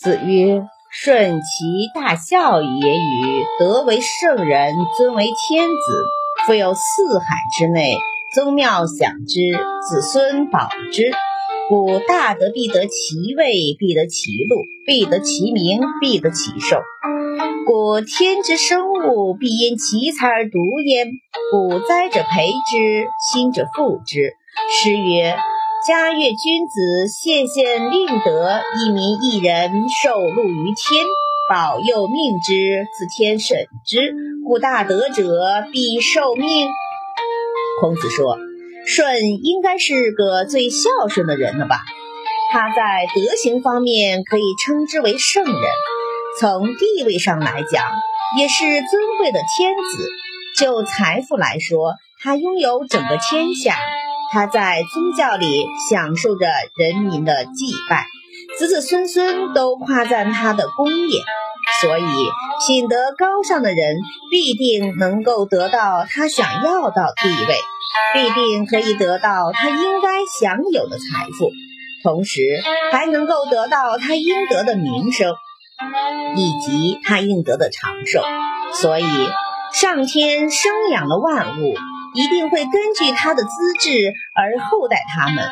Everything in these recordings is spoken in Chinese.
子曰：“顺其大孝也与？德为圣人，尊为天子。复有四海之内，宗庙享之，子孙保之。故大德必得其位，必得其禄，必得其名，必得其寿。故天之生物，必因其才而独焉。故灾者培之，兴者复之。诗曰。”嘉悦君子，献献令德，一民一人，受禄于天，保佑命之，自天审之。故大德者必受命。孔子说：“舜应该是个最孝顺的人了吧？他在德行方面可以称之为圣人，从地位上来讲，也是尊贵的天子。就财富来说，他拥有整个天下。”他在宗教里享受着人民的祭拜，子子孙孙都夸赞他的功业，所以品德高尚的人必定能够得到他想要的地位，必定可以得到他应该享有的财富，同时还能够得到他应得的名声，以及他应得的长寿。所以，上天生养了万物。一定会根据他的资质而厚待他们，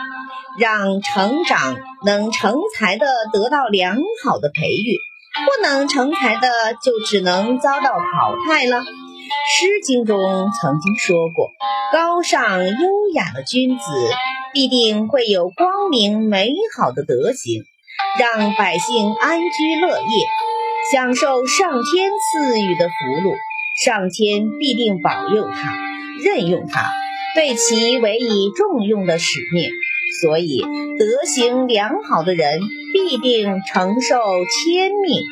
让成长能成才的得到良好的培育，不能成才的就只能遭到淘汰了。诗经中曾经说过，高尚优雅的君子必定会有光明美好的德行，让百姓安居乐业，享受上天赐予的福禄，上天必定保佑他。任用他，对其委以重用的使命，所以德行良好的人必定承受天命。